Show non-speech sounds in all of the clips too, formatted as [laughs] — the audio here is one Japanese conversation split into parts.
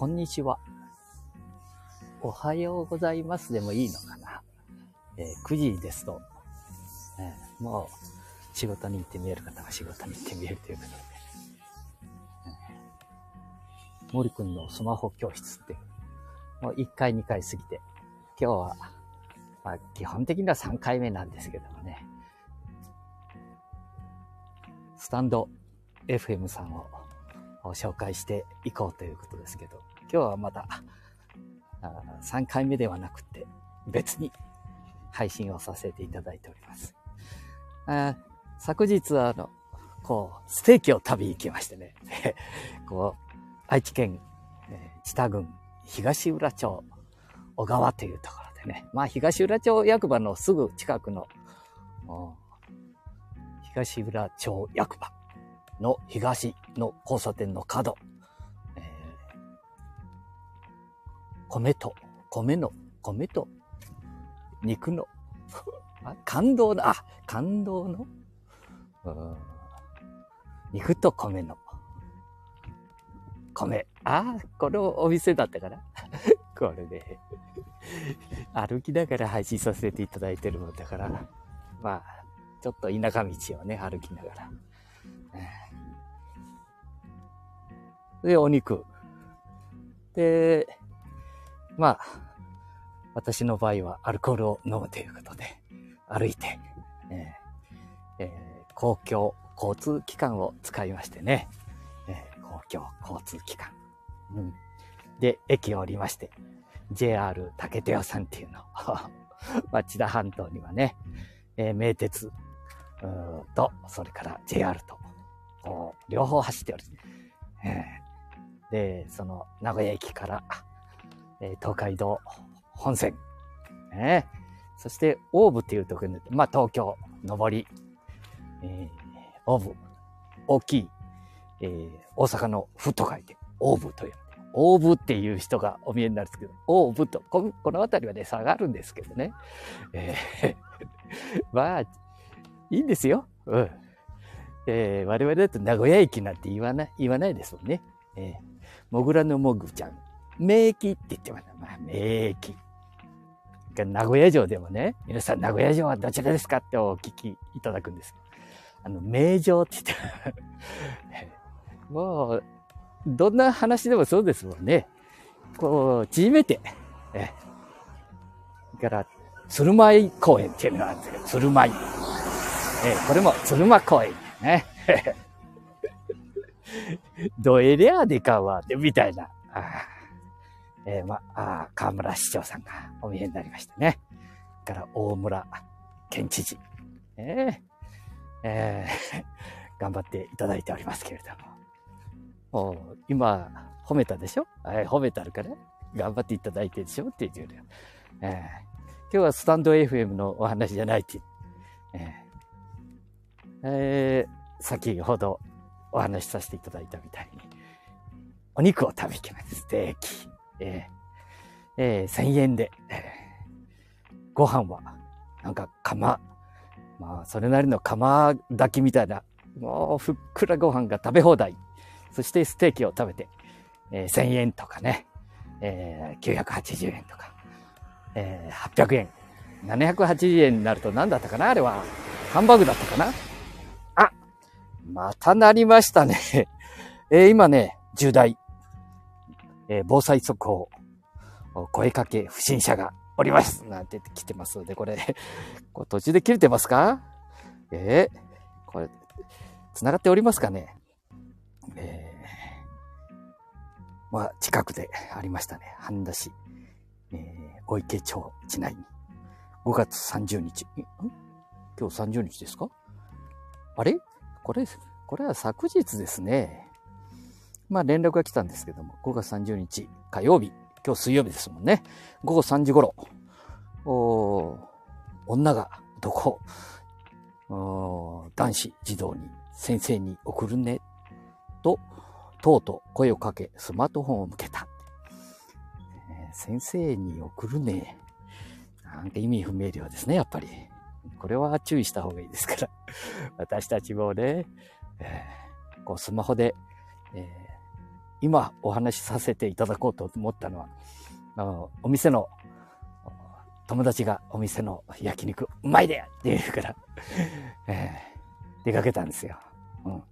こんにちは。おはようございますでもいいのかな？えー、9時ですと、えー、もう仕事に行って見える方は仕事に行って見えるということで、え、森くんのスマホ教室って、もう1回2回過ぎて、今日は、まあ、基本的には3回目なんですけどもね、スタンド FM さんを紹介していこうということですけど、今日はまだ3回目ではなくて別に配信をさせていただいております。あ昨日はあの、こう、ステーキを食べに行きましてね、[laughs] こう、愛知県、えー、知多郡東浦町小川というところでね、まあ東浦町役場のすぐ近くの、東浦町役場。の東の交差点の角、えー、米と、米の、米と、肉の、感動の、あ、感動の、肉と米の、米。ああ、このお店だったかな？[laughs] これで、歩きながら配信させていただいてるもんだから、まあ、ちょっと田舎道をね、歩きながら。で、お肉。で、まあ、私の場合はアルコールを飲むということで、歩いて、えーえー、公共交通機関を使いましてね、えー、公共交通機関。うん、で、駅を降りまして、JR 竹手屋さんっていうの。[laughs] 町田半島にはね、えー、名鉄と、それから JR と、こう両方走っておる。えー、で、その名古屋駅から、えー、東海道本線、ね、そして大部っていうところに、まあ東京、上り、えー、大部、大きい、えー、大阪の府と書いて、大部という。大部っていう人がお見えになるんですけど、大部と、この辺りはね、下がるんですけどね。えー、[laughs] まあ、いいんですよ。うん。えー、我々だと名古屋駅なんて言わない、言わないですもんね。えー、もぐらのもぐちゃん、名駅って言ってます。まあ、名駅。名古屋城でもね、皆さん名古屋城はどちらですかってお聞きいただくんです。あの、名城って言って [laughs] もう、どんな話でもそうですもんね。こう、縮めて、え、から、鶴舞公園っていうのがあるんですけど、鶴舞。え、これも鶴舞公園ね。[laughs] どえりゃでかわで、みたいな。あえー、まあ、河村市長さんがお見えになりましたね。から大村県知事。えー、えー、[laughs] 頑張っていただいておりますけれども。もう今、褒めたでしょ、えー、褒めたるから、頑張っていただいてるでしょ？って言う。えー、今日はスタンド FM のお話じゃないって。えーえー、先ほどお話しさせていただいたみたいに、お肉を食べきます。ステーキ。えー、えー、1000円で、ご飯は、なんか釜、まあ、それなりの釜炊きみたいな、もうふっくらご飯が食べ放題。そしてステーキを食べて、えー、1000円とかね、えー、980円とか、えー、800円。780円になると何だったかな？あれは。ハンバーグだったかな？またなりましたね。[laughs] えー、今ね、重大。えー、防災速報、声かけ不審者がおります。なんて来てますので、これ、[laughs] これ途中で切れてますか？えー、これ、繋がっておりますかね？えー、まあ、近くでありましたね。半田市、えー、お池町地内に。5月30日。ん？今日30日ですか？あれ？これ、これは昨日ですね。まあ連絡が来たんですけども、5月30日火曜日、今日水曜日ですもんね。午後3時頃、お女が男、男子児童に先生に送るね、と、とうとう声をかけ、スマートフォンを向けた。え、先生に送るね。なんか意味不明瞭ですね、やっぱり。これは注意した方がいいですから。[laughs] 私たちもね、えー、こうスマホで、えー今お話しさせていただこうと思ったのは、あのお店の友達がお店の焼肉うまいでって言うから、えー、出かけたんですよ。うん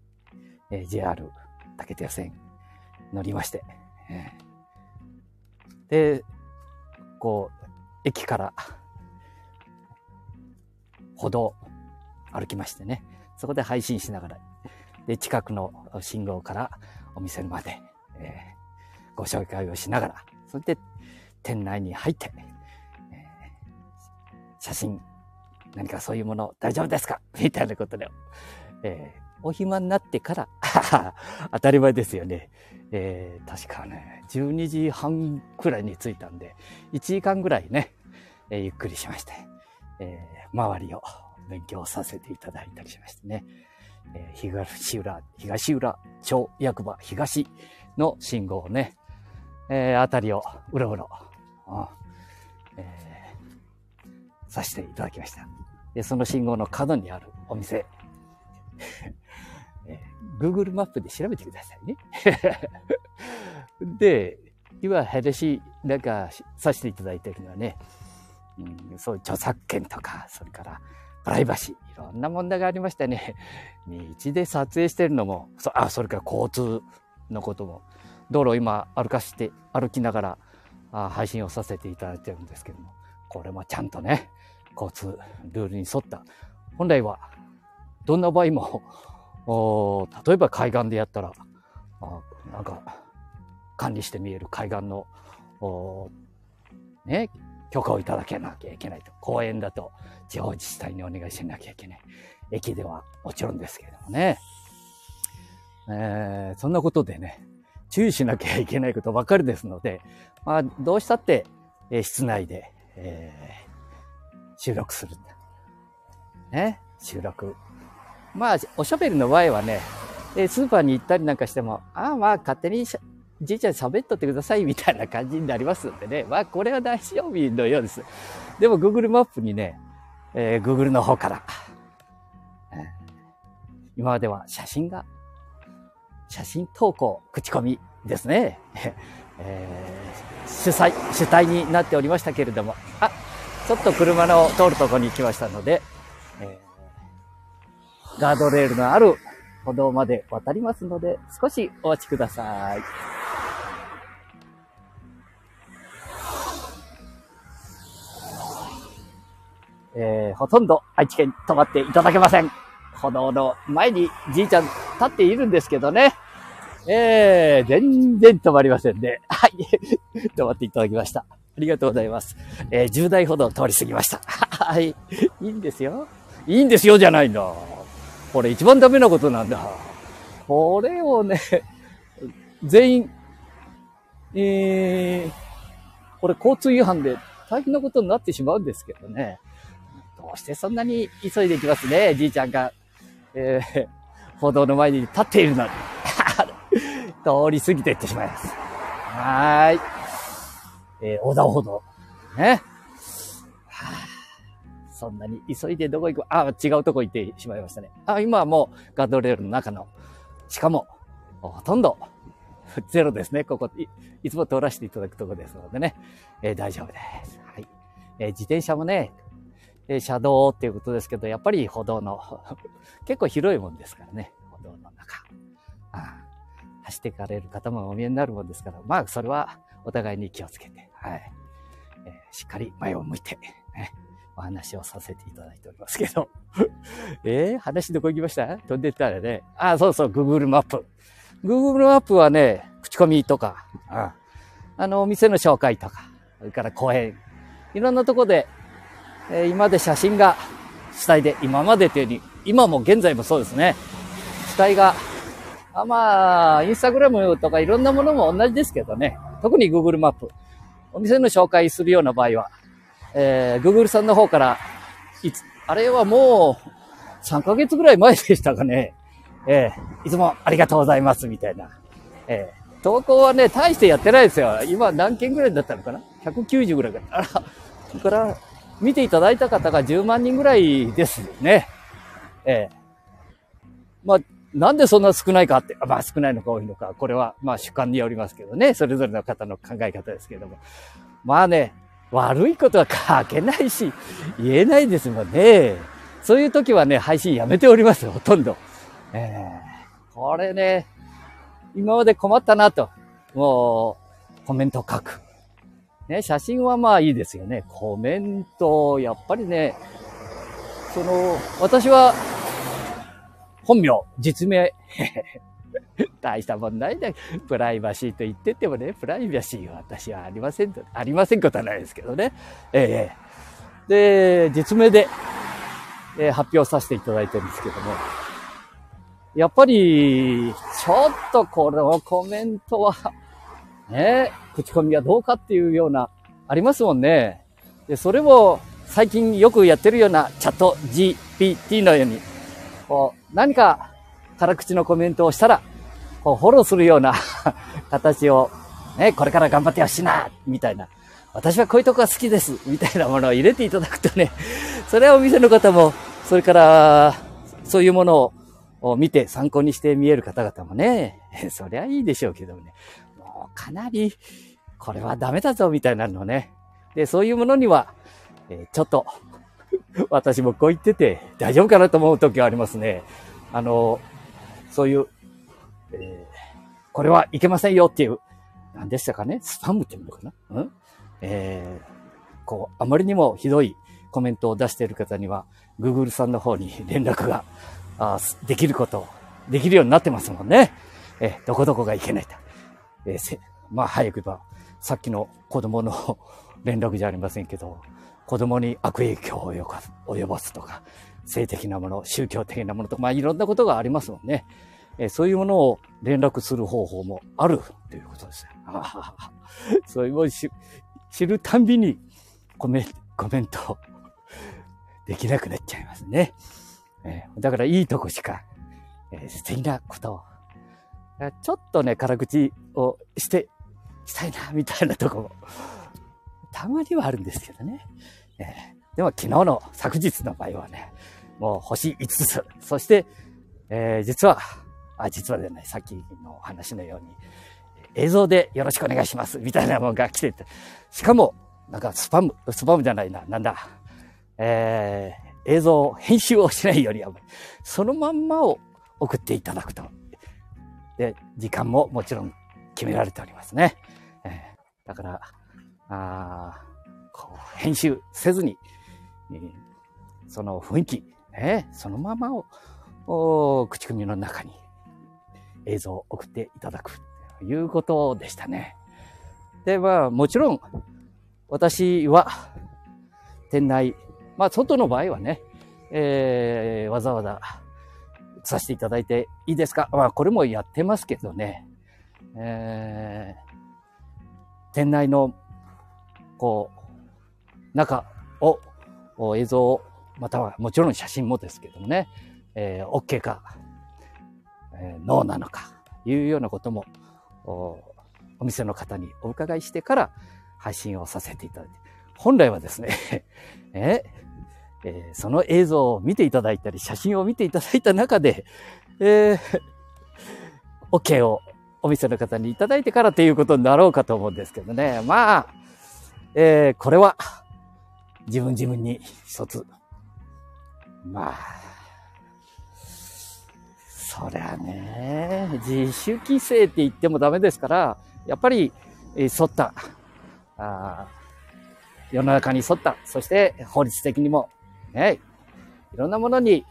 えー、JR 竹田線乗りまして、えー、で、こう、駅から歩道歩きましてね、そこで配信しながら、で、近くの信号からお店まで、えー、ご紹介をしながら、そして店内に入って、えー、写真、何かそういうもの大丈夫ですか？みたいなことで、えー、お暇になってから [laughs] 当たり前ですよね。えー、確かね、12時半くらいに着いたんで、1時間ぐらいね、えー、ゆっくりしまして、えー、周りを勉強させていただいたりしましてね、えー、東浦、東浦町役場東の信号をね、えー、あたりをうろうろ、えー、させていただきました。で、その信号の角にあるお店、[laughs] えー、Google マップで調べてくださいね。[laughs] で、今話なんかさせていただいているのはね、うん、そういう著作権とか、それからプライバシー、いろんな問題がありましてね、[laughs] 道で撮影してるのも、そあ、それから交通のことも、道路を今歩かして、歩きながらあ配信をさせていただいてるんですけども、これもちゃんとね、交通ルールに沿った、本来はどんな場合も、お例えば海岸でやったら、あなんか管理して見える海岸の、おね、許可をいただけなきゃいけないと。公園だと地方自治体にお願いしなきゃいけない。駅ではもちろんですけれどもね。えー、そんなことでね、注意しなきゃいけないことばかりですので、まあ、どうしたって、えー、室内で、えー、収録する。ね、収録。まあ、おしゃべりの場合はね、スーパーに行ったりなんかしても、ああまあ勝手にじいちゃん喋っとってくださいみたいな感じになりますんでね。[laughs] まあ、これは大丈夫のようです。でも、Google マップにね、えー、Google の方から、今までは写真が、写真投稿、口コミですね。[laughs] えー、主催、主体になっておりましたけれども、あ、ちょっと車の通るとこに来ましたので、えー、ガードレールのある歩道まで渡りますので、少しお待ちください。えー、ほとんど愛知県止まっていただけません。歩道の前にじいちゃん立っているんですけどね。えー、全然止まりませんね。はい。[laughs] 止まっていただきました。ありがとうございます。えー、10台ほど通り過ぎました。[laughs] はい。いいんですよ。いいんですよじゃないんだ。これ一番ダメなことなんだ。これをね、全員、えー、これ交通違反で大変なことになってしまうんですけどね。どうしてそんなに急いでいきますね、じいちゃんが。えー、[laughs] 歩道の前に立っているのに。[laughs] 通り過ぎていってしまいます。はーい。えー、横断歩道。ね。はあ、そんなに急いでどこ行くあ、違うとこ行ってしまいましたね。あ、今はもうガードレールの中の、しかも、ほとんど、[laughs] ゼロですね。ここい、いつも通らせていただくとこですのでね。えー、大丈夫です。はい。えー、自転車もね、え車道っていうことですけど、やっぱり歩道の [laughs] 結構広いもんですからね、歩道の中。ああ走っていかれる方もお見えになるもんですから、まあ、それはお互いに気をつけて、はい。えー、しっかり前を向いて、ね、お話をさせていただいておりますけど。[laughs] えー、話どこ行きました？飛んでったらね。あ、あそうそう、Google マップ。Google マップはね、口コミとか、ああの、お店の紹介とか、それから公園、いろんなとこでえ今で写真が主体で、今までというように、今も現在もそうですね。主体が、あまあ、インスタグラムとかいろんなものも同じですけどね。特に Google マップ。お店の紹介するような場合は、えー、Google さんの方から、いつ、あれはもう、3ヶ月ぐらい前でしたかね。えー、いつもありがとうございます、みたいな。えー、投稿はね、大してやってないですよ。今何件ぐらいだったのかな ?190 ぐらいかな。あら、それから、見ていただいた方が10万人ぐらいですね。ええ。まあ、なんでそんな少ないかって、まあ少ないのか多いのか、これはまあ主観によりますけどね、それぞれの方の考え方ですけども。まあね、悪いことは書けないし、言えないですもんね。そういう時はね、配信やめております、ほとんど。えー、これね、今まで困ったなと。もう、コメント書く。ね、写真はまあいいですよね。コメント、やっぱりね、その、私は、本名、実名、[laughs] 大した問題だ。プライバシーと言っててもね、プライバシーは私はありませんと、ありませんことはないですけどね。ええ、で、実名で、えー、発表させていただいてるんですけども、やっぱり、ちょっとこのコメントは、ね、口コミはどうかっていうような、ありますもんね。で、それも最近よくやってるようなチャット GPT のように、こう、何か辛口のコメントをしたら、こう、フォローするような [laughs] 形を、ね、これから頑張ってほしいな、みたいな。私はこういうとこが好きです、みたいなものを入れていただくとね、[laughs] それはお店の方も、それから、そういうものを見て参考にして見える方々もね、[laughs] そりゃいいでしょうけどね、かなり、これはダメだぞ、みたいなのね。で、そういうものには、えー、ちょっと、私もこう言ってて大丈夫かなと思う時はありますね。あの、そういう、えー、これはいけませんよっていう、何でしたかね？スパムっていうのかな？うん？えー、こう、あまりにもひどいコメントを出している方には、Google さんの方に連絡が、あできること、できるようになってますもんね。えー、どこどこがいけないと。えー、まあ、早く言えば、さっきの子供の [laughs] 連絡じゃありませんけど、子供に悪影響を及ぼすとか、性的なもの、宗教的なものとか、まあいろんなことがありますもんね。えそういうものを連絡する方法もあるということですそういうもの知るたんびにコメコメントできなくなっちゃいますね。えー、だからいいとこしか、えー、素敵なことを、ちょっとね、辛口をして、したいな、みたいなとこも、たまにはあるんですけどね。えー、でも昨日の昨日の場合はね、もう星5つ。そして、えー、実は、あ、実はでない、さっきの話のように、映像でよろしくお願いします、みたいなものが来てて、しかも、なんかスパム、スパムじゃないな、なんだ、えー、映像編集をしないよりは、そのまんまを送っていただくと。で、時間ももちろん決められておりますね。えー、だから、あこう編集せずに、えー、その雰囲気、ね、そのままを口組の中に映像を送っていただくということでしたね。で、まあ、もちろん、私は、店内、まあ、外の場合はね、えー、わざわざさせていただいていいですか？まあ、これもやってますけどね、えー、店内の、こう、中を、映像をまたはもちろん写真もですけどもね、えー、OK か、えー、ノーなのか、いうようなこともお、お店の方にお伺いしてから配信をさせていただいて、本来はですね [laughs] えええー、その映像を見ていただいたり、写真を見ていただいた中で、えー、OK をお店の方にいただいてからということになろうかと思うんですけどね。まあ、えー、これは自分自分に一つまあ、そりゃね、自主規制って言ってもダメですから、やっぱり、え沿った、あ世の中に沿った、そして法律的にも、ね、いろんなものに、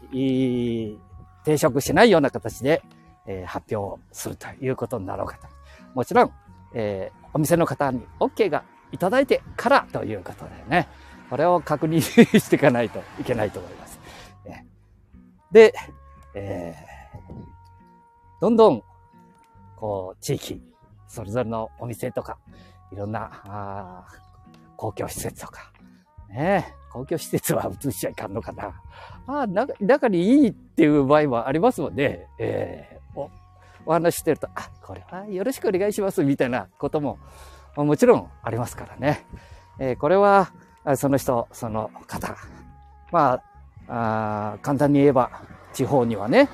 抵触しないような形で、えー、発表するということになろうかと。もちろん、えー、お店の方に OK がいただいてからということでね、これを確認していかないといけないと思います。で、えー、どんどん、こう、地域、それぞれのお店とか、いろんな、あ公共施設とか、ね公共施設は移しちゃいかんのかな。ああ、中にいいっていう場合もありますもんね。えー、お、お話してると、あ、これはよろしくお願いします、みたいなことも、もちろんありますからね。えー、これは、その人、その方、まあ、あ簡単に言えば、地方にはね、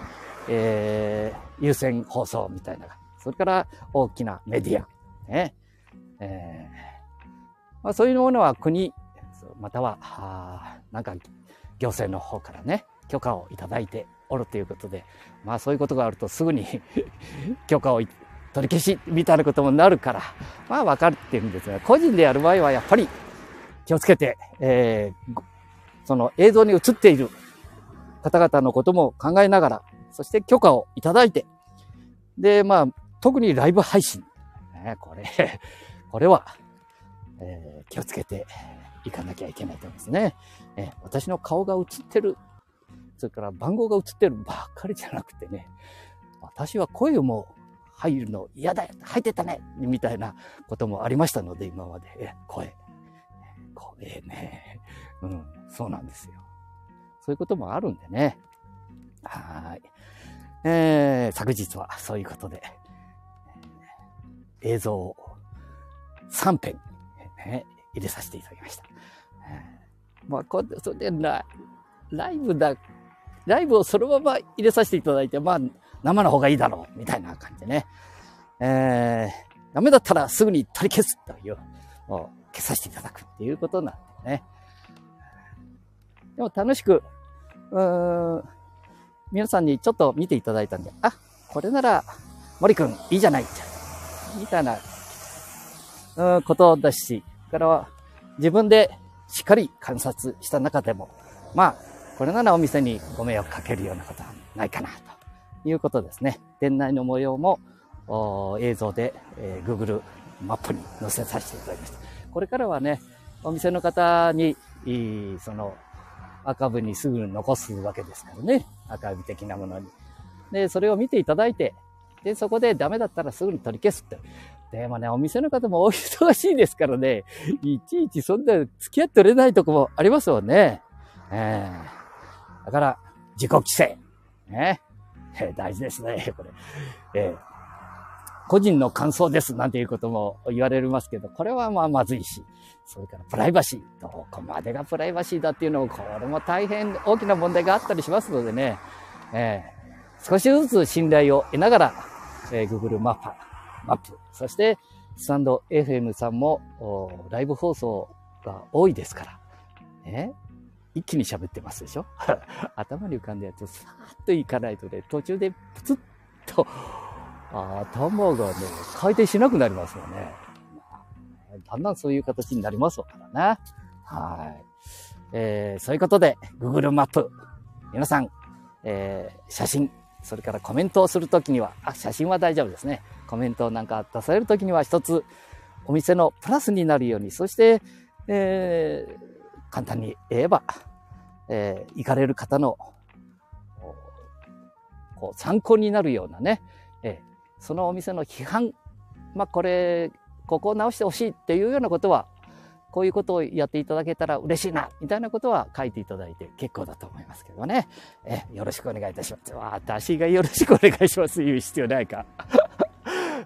えー、優先放送みたいな。それから大きなメディア。ね。えー、まあ、そういうものは国、または、あなんか行政の方からね、許可をいただいておるということで、まあそういうことがあるとすぐに [laughs] 許可を取り消しみたいなこともなるから、まあ分かるってるんですが、個人でやる場合はやっぱり気をつけて、えー、その映像に映っている方々のことも考えながら、そして許可をいただいて、で、まあ、特にライブ配信。ね、これ、これは、えー、気をつけていかなきゃいけないと思いますね。え、私の顔が映ってる、それから番号が映ってるばっかりじゃなくてね、私は声も入るの嫌だよ入ってたねみたいなこともありましたので、今まで。え、声。声ね。うん、そうなんですよ。そういうこともあるんでね。はい。えー、昨日はそういうことで、映像を3編、ね、入れさせていただきました。まあ、こうそれでライブだ、ライブをそのまま入れさせていただいて、まあ、生の方がいいだろう、みたいな感じでね。えー、ダメだったらすぐに取り消すという、もう消させていただくっていうことなんでね。でも楽しく、うーん、皆さんにちょっと見ていただいたんで、あ、これなら、森くんいいじゃない、みたいな、うん、ことだし、からは自分でしっかり観察した中でも、まあ、これならお店にご迷惑かけるようなことはないかな、ということですね。店内の模様も映像で、えー、Google マップに載せさせていただきました。これからはね、お店の方に、その、アーカイブにすぐ残すわけですからね。アーカイブ的なものに。で、それを見ていただいて、で、そこでダメだったらすぐに取り消すって。でもね、お店の方もお忙しいですからね、いちいちそんな付き合っておれないとこもありますよね。えー、だから、自己規制。ね。えー、大事ですね、これ。えー、個人の感想ですなんていうことも言われますけど、これはまあまずいし、それからプライバシー。どこまでがプライバシーだっていうのも、これも大変大きな問題があったりしますのでね、えー、少しずつ信頼を得ながら、えー、Google マッパ、マップ、そしてスタンド FM さんもライブ放送が多いですから、ね、一気に喋ってますでしょ？[laughs] 頭に浮かんだやつさーっといかないとね、途中でプツッと頭がね、回転しなくなりますよね。だんだんそういう形になりますからね。はい。えー、そういうことで、Google マップ。皆さん、えー、写真、それからコメントをするときには、あ、写真は大丈夫ですね。コメントなんか出されるときには一つ、お店のプラスになるように、そして、えー、簡単に言えば、えー、行かれる方の、こう、参考になるようなね、えー、そのお店の批判、まあ、これ、ここを直してほしいっていうようなことは、こういうことをやっていただけたら嬉しいな、みたいなことは書いていただいて結構だと思いますけどね。え、よろしくお願いいたします。私がよろしくお願いします言う必要ないか。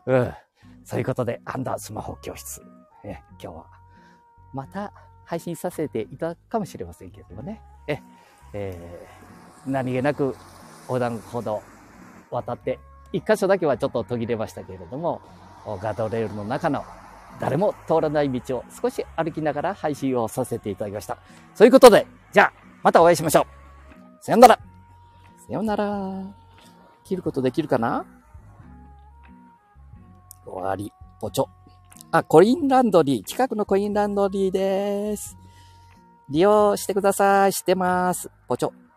うん。そういうことで、アンダースマホ教室。え、今日は、また配信させていただくかもしれませんけれどもね。え、えー、何気なく横断歩道渡って一箇所だけはちょっと途切れましたけれども、ガードレールの中の誰も通らない道を少し歩きながら配信をさせていただきました。そういうことで、じゃあ、またお会いしましょう。さよなら。さよなら。切ることできるかな？終わり。ポチョ。あ、コインランドリー。近くのコインランドリーです。利用してください。してます。ポチョ。